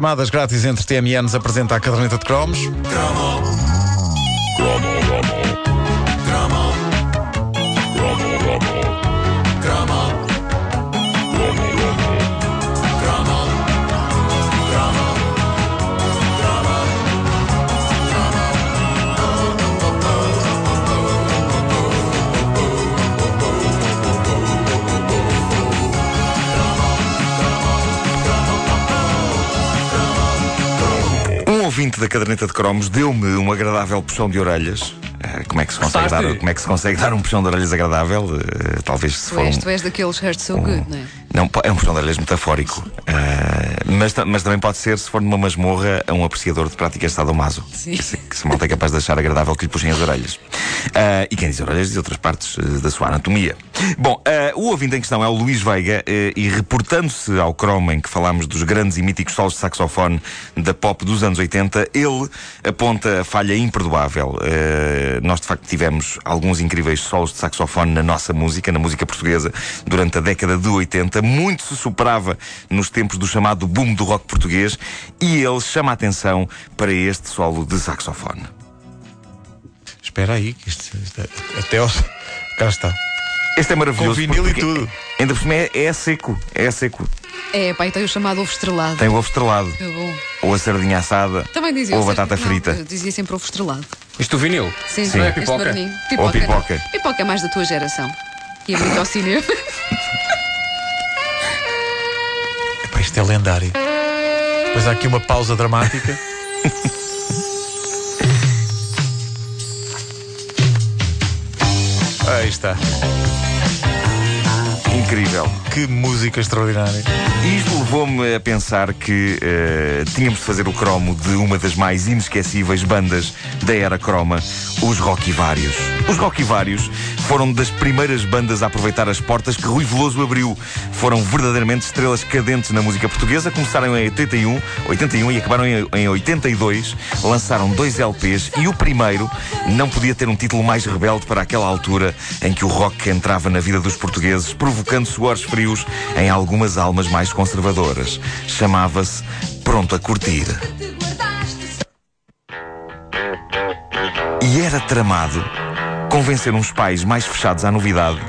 Chamadas grátis entre TMNs apresenta a caderneta de cromos. Um ouvinte da caderneta de cromos deu-me um agradável puxão de orelhas. Eh, Como é, que se consegue dar, como é que se consegue dar um puxão de orelhas agradável? Eh, talvez se Tu for és, um, tu és daqueles hurt so good, não é? Não, é um puxão de orelhas metafórico. Eh, mas, mas também pode ser, se for numa masmorra, a um apreciador de práticas de sadomaso. Sim. Que se, que se malta é capaz de achar agradável que lhe puxem as orelhas. Eh, e quem diz orelhas diz outras partes eh, da sua anatomia. Bom, eh, o ouvinte em questão é o Luís Veiga, e reportando-se ao Chrome em que falámos dos grandes e míticos solos de saxofone da pop dos anos 80, ele aponta a falha imperdoável. Nós, de facto, tivemos alguns incríveis solos de saxofone na nossa música, na música portuguesa, durante a década de 80. Muito se superava nos tempos do chamado boom do rock português, e ele chama a atenção para este solo de saxofone. Espera aí, que isto, isto é- até aos. Cá está. Este é maravilhoso. Com vinil e tudo. Ainda por cima é, é seco, é seco. É, pai, tem o chamado ovo estrelado. Tem o ovo estrelado, Que bom. ou a sardinha assada, Também dizia ou a batata frita. Eu dizia sempre ovo estrelado. Isto o vinil? Sim, Sim. Não é este pipoca? Ou Pipoca. pipoca. não. Pipoca é mais da tua geração. E é muito ao cinema. Epá, isto é lendário. Depois há aqui uma pausa dramática. Aí está. Incrível. Que música extraordinária. Isto levou-me a pensar que eh, tínhamos de fazer o cromo de uma das mais inesquecíveis bandas da era croma, os Rocky Vários. Os Rocky Vários foram das primeiras bandas a aproveitar as portas que Rui Veloso abriu. Foram verdadeiramente estrelas cadentes na música portuguesa. Começaram em 81, 81 e acabaram em, em 82. Lançaram dois LPs e o primeiro não podia ter um título mais rebelde para aquela altura em que o rock entrava na vida dos portugueses, provocando suores frios em algumas almas mais conservadoras. Chamava-se Pronto a Curtir. E era tramado convencer uns pais mais fechados à novidade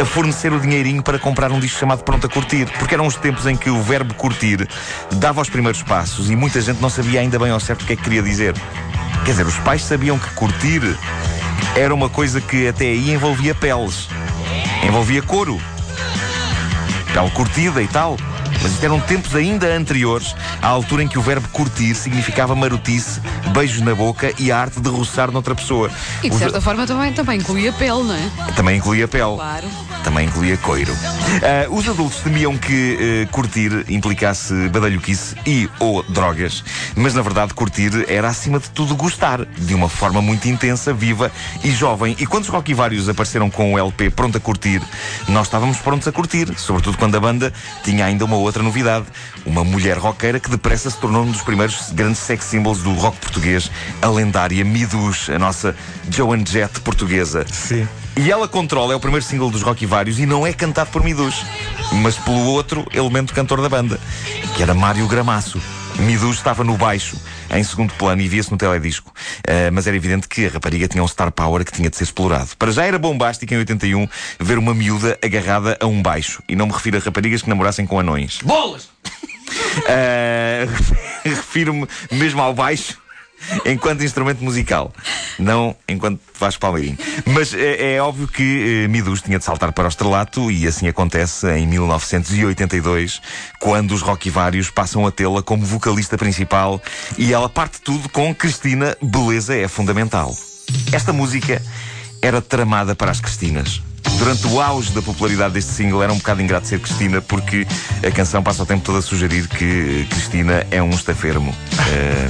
a fornecer o dinheirinho para comprar um disco chamado Pronto a Curtir, porque eram os tempos em que o verbo curtir dava os primeiros passos e muita gente não sabia ainda bem ao certo o que é que queria dizer. Quer dizer, os pais sabiam que curtir era uma coisa que até aí envolvia peles, envolvia couro, pele curtida e tal. Mas isto eram tempos ainda anteriores à altura em que o verbo curtir significava marotice, beijos na boca e a arte de roçar noutra pessoa. E de Os- certa forma também, também inclui a pele, não é? Também incluía pele. Claro. Também incluía coiro. Ah, os adultos temiam que eh, curtir implicasse badalhoquice e ou drogas, mas na verdade curtir era acima de tudo gostar, de uma forma muito intensa, viva e jovem. E quando os Rocky Vários apareceram com o LP Pronto a Curtir, nós estávamos prontos a curtir, sobretudo quando a banda tinha ainda uma outra novidade, uma mulher roqueira que depressa se tornou um dos primeiros grandes sex symbols do rock português, a lendária Midus, a nossa Joan Jett portuguesa. Sim. E ela controla é o primeiro single dos Rocky Vários e não é cantado por Midus, mas pelo outro elemento cantor da banda, que era Mário Gramaço. Midus estava no baixo, em segundo plano, e via-se no teledisco. Ah, mas era evidente que a rapariga tinha um star power que tinha de ser explorado. Para já era bombástico em 81 ver uma miúda agarrada a um baixo. E não me refiro a raparigas que namorassem com anões. Bolas! Ah, Refiro-me mesmo ao baixo enquanto instrumento musical, não enquanto Vasco Palmeirinho. Mas é, é óbvio que eh, Midus tinha de saltar para o estrelato e assim acontece em 1982, quando os Rocky Vários passam a tê-la como vocalista principal e ela parte tudo com Cristina, beleza é fundamental. Esta música era tramada para as Cristinas. Durante o auge da popularidade deste single era um bocado ingrato ser Cristina porque a canção passa o tempo todo a sugerir que Cristina é um estafermo. Eh,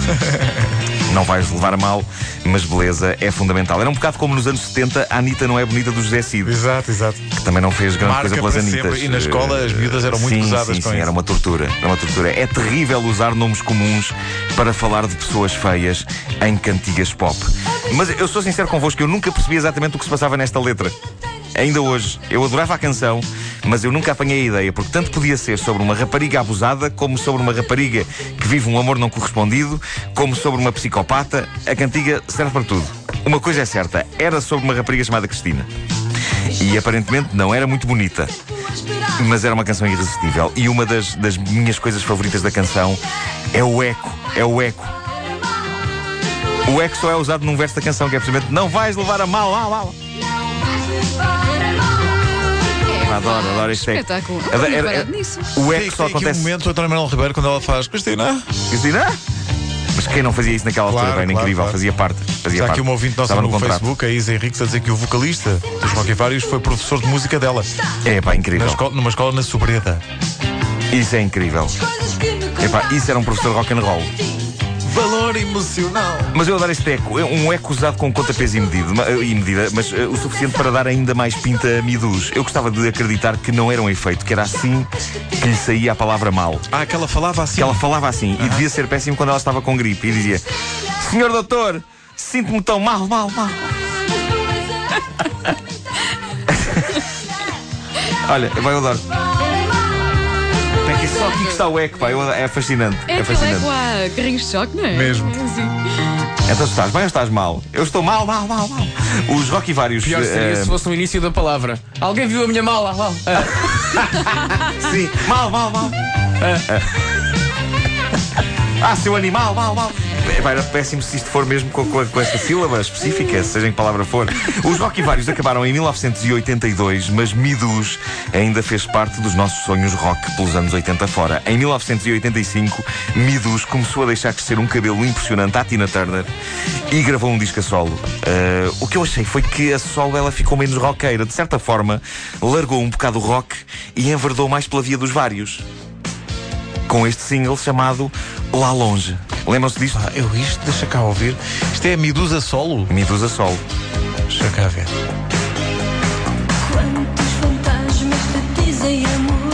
não vais levar a mal, mas beleza é fundamental. Era um bocado como nos anos 70 a Anitta não é bonita do José Cid, Exato, exato. que também não fez grande Marca coisa pelas Anitas. sempre. E na escola as miúdas eram muito sim, sim, com sim, isso. Era uma tortura. Era uma tortura. É terrível usar nomes comuns para falar de pessoas feias em cantigas pop. Mas eu sou sincero convosco, eu nunca percebi exatamente o que se passava nesta letra. Ainda hoje, eu adorava a canção, mas eu nunca apanhei a ideia, porque tanto podia ser sobre uma rapariga abusada, como sobre uma rapariga que vive um amor não correspondido, como sobre uma psicopata. A cantiga serve para tudo. Uma coisa é certa, era sobre uma rapariga chamada Cristina. E aparentemente não era muito bonita. Mas era uma canção irresistível. E uma das, das minhas coisas favoritas da canção é o eco. É o eco. O eco só é usado num verso da canção, que é precisamente Não vais levar a mal, mal, mal. É, Adoro, adoro este. Espetáculo. Era- Não tinha era- reparado nisso. O Tem, eco só aqui um acontece. momento, o António Manuel Ribeiro, quando ela faz Cristina. Cristina? Mas quem não fazia isso naquela altura? Claro, Era claro, incrível, claro. fazia parte. Fazia Está parte. aqui uma ouvinte nossa Estava no, contrato. Facebook, a Isa Henriques, a dizer que o vocalista dos Rock Vários foi professor de música dela. É pá, Na incrível. escola- numa escola na Sobreda. Isso é incrível. Epá, isso era um professor de rock and roll. Valor emocional. Mas eu adoro este eco. É um eco usado com contrapeso e, e medida, mas eh, o suficiente para dar ainda mais pinta a Midus. Eu gostava de acreditar que não era um efeito, que era assim que lhe saía a palavra mal. Ah, que ela falava assim. Que ela falava assim e devia ser péssimo quando ela estava com gripe e dizia: Senhor doutor, sinto-me tão mal, mal, mal. Olha, eu adoro. É é só aqui que está o eco, pá. Eu- É fascinante. É É aquele fascinante. eco a carrinhos de choque, não é? Mesmo. É assim. Então estás bem ou estás mal? Eu estou mal, mal, mal, mal. Os Rocky vários. Pior seria eh, se fosse no início da palavra. Alguém viu a minha mala? Lá. Ah, Sim, mal, mal, mal. Ah, seu animal, mal, mal. É, pá, Era péssimo se isto for mesmo com, com, com esta sílaba específica, seja em que palavra for. Os Rocky Vários acabaram em 1982, mas Midus ainda fez parte dos nossos sonhos rock pelos anos 80 fora. Em 1985, Midus começou a deixar crescer um cabelo impressionante à Tina Turner e gravou um disco a solo. Ah, o que eu achei foi que a solo ela ficou menos roqueira. De certa forma, largou um bocado o rock e enverdou mais pela via dos vários com este single chamado Lá Longe. Lembram-se disto? Ah, eu isto, deixa cá ouvir. Isto é a Medusa Solo. Medusa Sol. Deixa cá ver. Quantos fantasmas te dizem amor?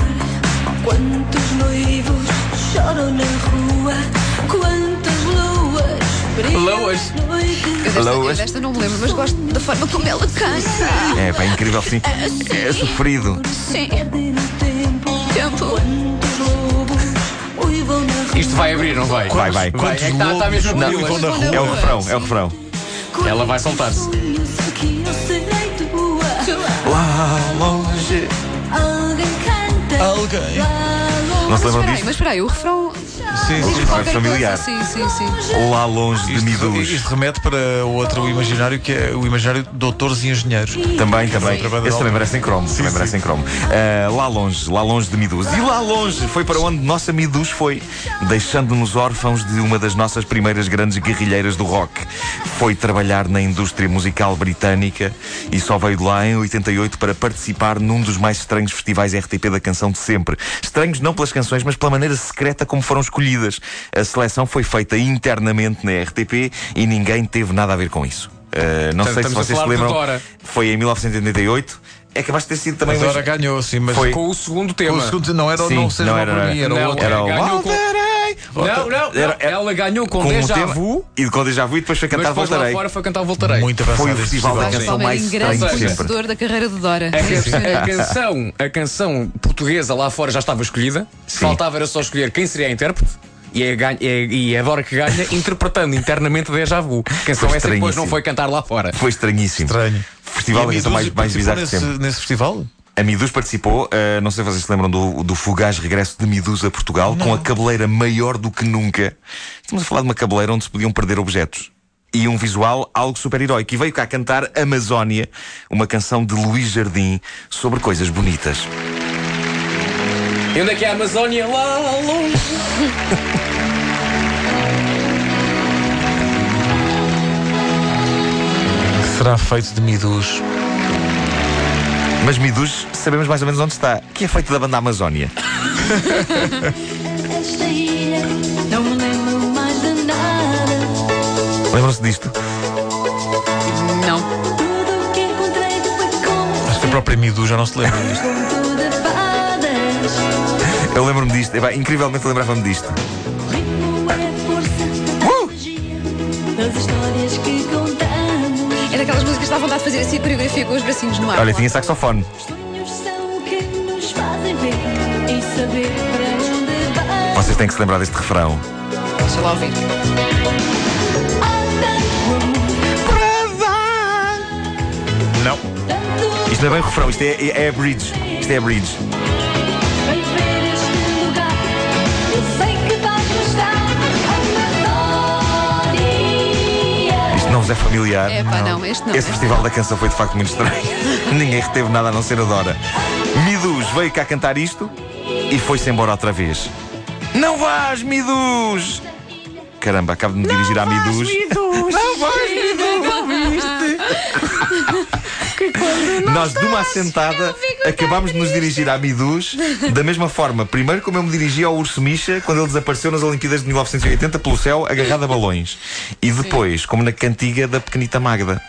Quantos noivos choram na rua? Quantas luas? Eu desta, eu desta não me lembro, mas gosto da forma como ela canta. É, pá, incrível sim. É sofrido. Sim. Tempo. Isto vai abrir, não vai? Vai, vai. Vai, é que está tá lobos mesmo a não, pedi-las. vão na rua? É o refrão, é o refrão. Ela vai soltar-se. Lá longe. Alguém canta. Alguém. Não se lembram disto? mas espera aí, o refrão Sim, sim. qualquer familiar. Sim, sim, sim. Lá longe de Isto, Midus. isto remete para outro imaginário que é o imaginário de doutores e engenheiros. Também, também. Esse também merece em cromo. Também merece em cromo. Ah, lá longe, lá longe de Midus. E lá longe foi para onde nossa Midus foi, deixando-nos órfãos de uma das nossas primeiras grandes guerrilheiras do rock. Foi trabalhar na indústria musical britânica e só veio de lá em 88 para participar num dos mais estranhos festivais RTP da canção de sempre. Estranhos não pelas canções, mas pela maneira secreta como foram escolhidas. A seleção foi feita internamente na RTP e ninguém teve nada a ver com isso. Ah, não Portanto, sei se vocês se lembram. Foi em 1988. É capaz de ter sido também Mas uma- agora ganhou, sim, mas Foi- Com o segundo tema. o segundo não era o não seja não mal era- era não, outro. Era o ganhou com- Voltarei. Não, não, não. Era- era- Ela ganhou com, com Deja Vu, E com Deja Vu e depois foi mas cantar depois lá Voltarei. fora foi cantar Voltarei. Muito Foi o este festival da canção mais grande estranho de sempre. conhecedor da carreira de Dora. A, canção, a canção portuguesa lá fora já estava escolhida. Sim. Faltava era só escolher quem seria a intérprete. E é, ganha- é- e é a Dora que ganha interpretando internamente Deja Vu. Canção essa que depois não foi cantar lá fora. Foi estranhíssimo. Estranho. Festival E a da canção mais, mais bizarro nesse, sempre. nesse festival? A Midus participou, uh, não sei se vocês se lembram do, do fugaz regresso de Midus a Portugal, com a cabeleira maior do que nunca. Estamos a falar de uma cabeleira onde se podiam perder objetos. E um visual algo super-heróico. E veio cá cantar Amazónia, uma canção de Luís Jardim sobre coisas bonitas. E onde é que é a Amazónia? Lá longe. Será feito de Midus? Mas Midus sabemos mais ou menos onde está, que é feito da banda Amazónia. Lembram-se disto? Não. Acho que a própria Midus já não se lembra disto. Eu lembro-me disto, Epá, incrivelmente lembrava-me disto. Dá vontade de fazer assim a coreografia com os bracinhos no ar. Olha, tinha saxofone. Os sonhos são o que nos fazem ver e saber para onde vai. Vocês têm que se lembrar deste refrão. Deixa lá ouvir. Não. Isto não é bem refrão, isto é, é, é a bridge. Isto é a bridge. Familiar. É pá, não, este não. Esse festival da canção foi de facto muito estranho. Ninguém reteve nada a não ser a Dora. Midus veio cá cantar isto e foi-se embora outra vez. Não vás, Midus! Caramba, acabo de me dirigir à Midus. Não vais, Nós, de uma assentada, acabámos de nos dirigir à Midus da mesma forma. Primeiro, como eu me dirigi ao Urso Misha quando ele desapareceu nas Olimpíadas de 1980 pelo céu, agarrado a balões. E depois, como na cantiga da Pequenita Magda.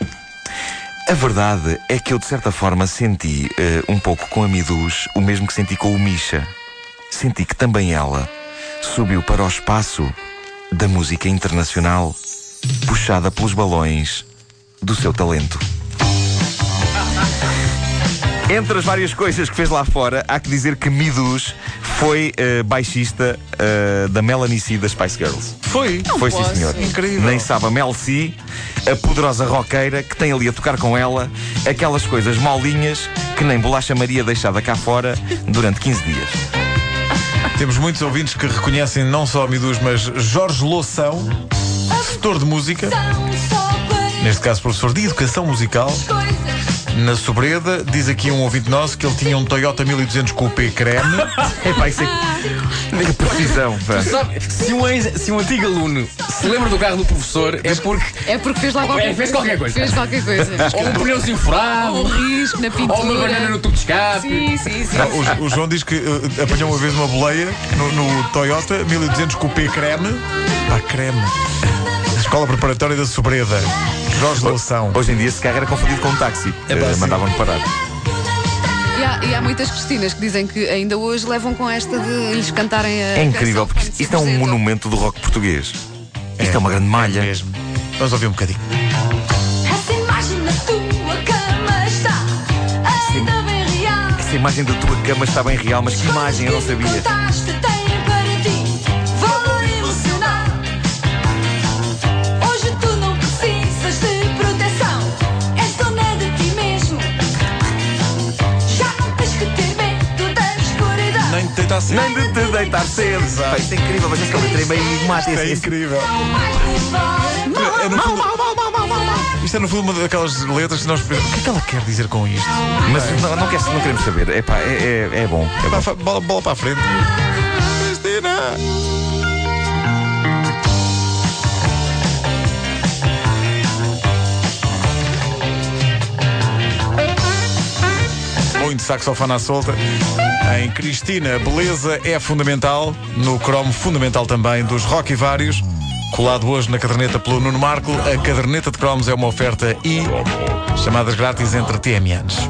A verdade é que eu, de certa forma, senti eh, um pouco com a Midus o mesmo que senti com o Misha. Senti que também ela subiu para o espaço da música internacional, puxada pelos balões do seu talento. Entre as várias coisas que fez lá fora, há que dizer que Midus foi eh, baixista eh, da Melanie C das Spice Girls. Foi. Foi sim, posso. senhor. Incrível. Nem sabe a Mel C, a poderosa roqueira que tem ali a tocar com ela aquelas coisas molinhas que nem bolacha Maria deixada cá fora durante 15 dias. Temos muitos ouvintes que reconhecem não só a Midus, mas Jorge Loução, setor de música, neste caso professor de educação musical, coisas. Na Sobreda. Diz aqui um ouvinte nosso que ele tinha um Toyota 1200 Coupé creme. Epá, isso é que precisão. pá. Sabe, se um, ex- se um antigo aluno se lembra do carro do professor, é porque. É porque fez lá qualquer É, fez qualquer coisa. Fez qualquer coisa. Ou um pneuzinho furado, Ou um risco na pintura. ou uma banana no tubo de escape. Sim, sim, sim. O, o João diz que eh, apanhou uma vez uma boleia no, no Toyota 1200 Coupé creme. Pá, creme. Escola Preparatória da Sobreda. Jorge Loução. Hoje em dia esse carro era confundido com um táxi. É sim. Mandavam-no parar. E há, e há muitas Cristinas que dizem que ainda hoje levam com esta de lhes cantarem a. É incrível, porque isto é um monumento do rock português. Isto é uma grande malha. mesmo. Vamos ouvir um bocadinho. Essa imagem na tua cama está ainda bem real. Essa imagem da tua cama está bem real, mas que imagem eu não sabia. Nem de te deitar cedo. Pá, isto é incrível, mas essa letra é meio enigmática. Isto é Esse- incrível. É no fundo, isto é no fundo uma daquelas letras que nós pensamos. O que é que ela quer dizer com isto? Mas não, não, quer- não queremos saber. Epá, é, é, é bom. É Pá, bom. fa- bola, bola para a frente. Cristina! Saxofone à solta. Em Cristina, beleza é fundamental. No cromo, fundamental também dos Rock e Vários. Colado hoje na caderneta pelo Nuno Marco. A caderneta de cromos é uma oferta e chamadas grátis entre TMNs.